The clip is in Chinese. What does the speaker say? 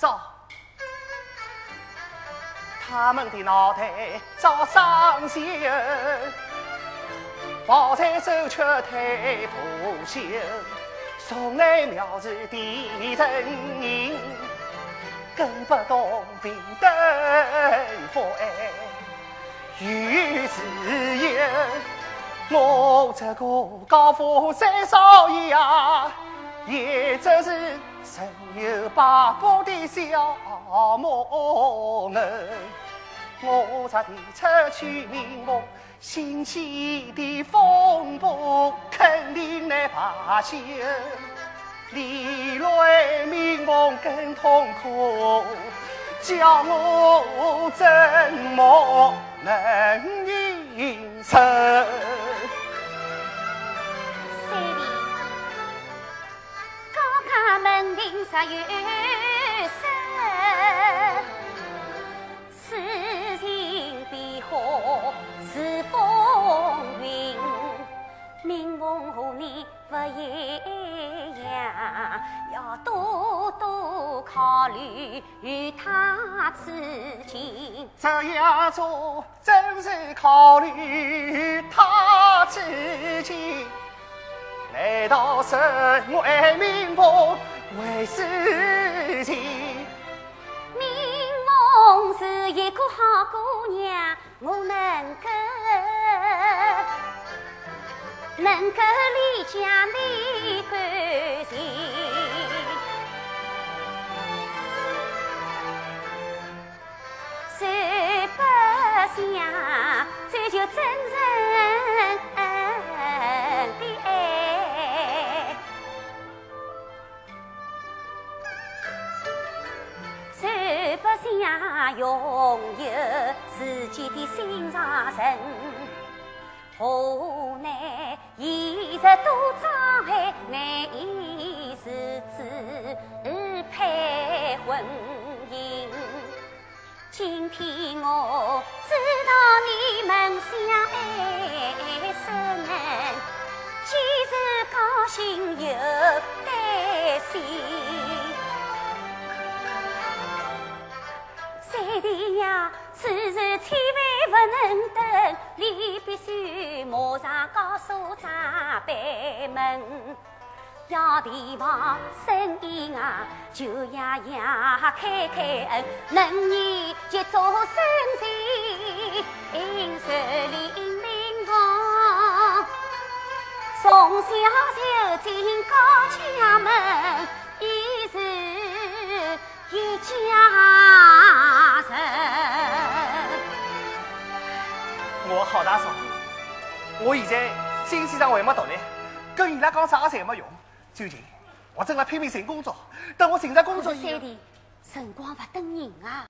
少，他们的脑袋早上线，抱在手却太不休，从来藐视的人民，更不懂平等博爱与自由。我这个高富三少爷啊，也只是神游八宝的小魔人。我这的出去名目，新起的风波肯定难罢休。历来名望更痛苦，叫我怎么十有声，事情变化是风云，名风和你不一样，要多多考虑与他此情。这样做真是考虑他此情。难道是为民风为事情？民风是一个好姑娘，我能够能够理解你关心，谁不想追求真诚？家拥有自己的心上人，无奈现实多障碍，难以自主配婚姻。今天我知道你们相爱弟呀，此事千万不能等，你必须马上告诉长辈们，要提防生意啊，就爷爷开开恩，能年节做生意，顺利临房，从小就进高家门，已是一家。我好大嫂，我现在经济上还没独立，跟伊拉讲啥侪没用。最近我正在拼命寻工作，等我寻着工作以后，三弟，辰光不等人啊。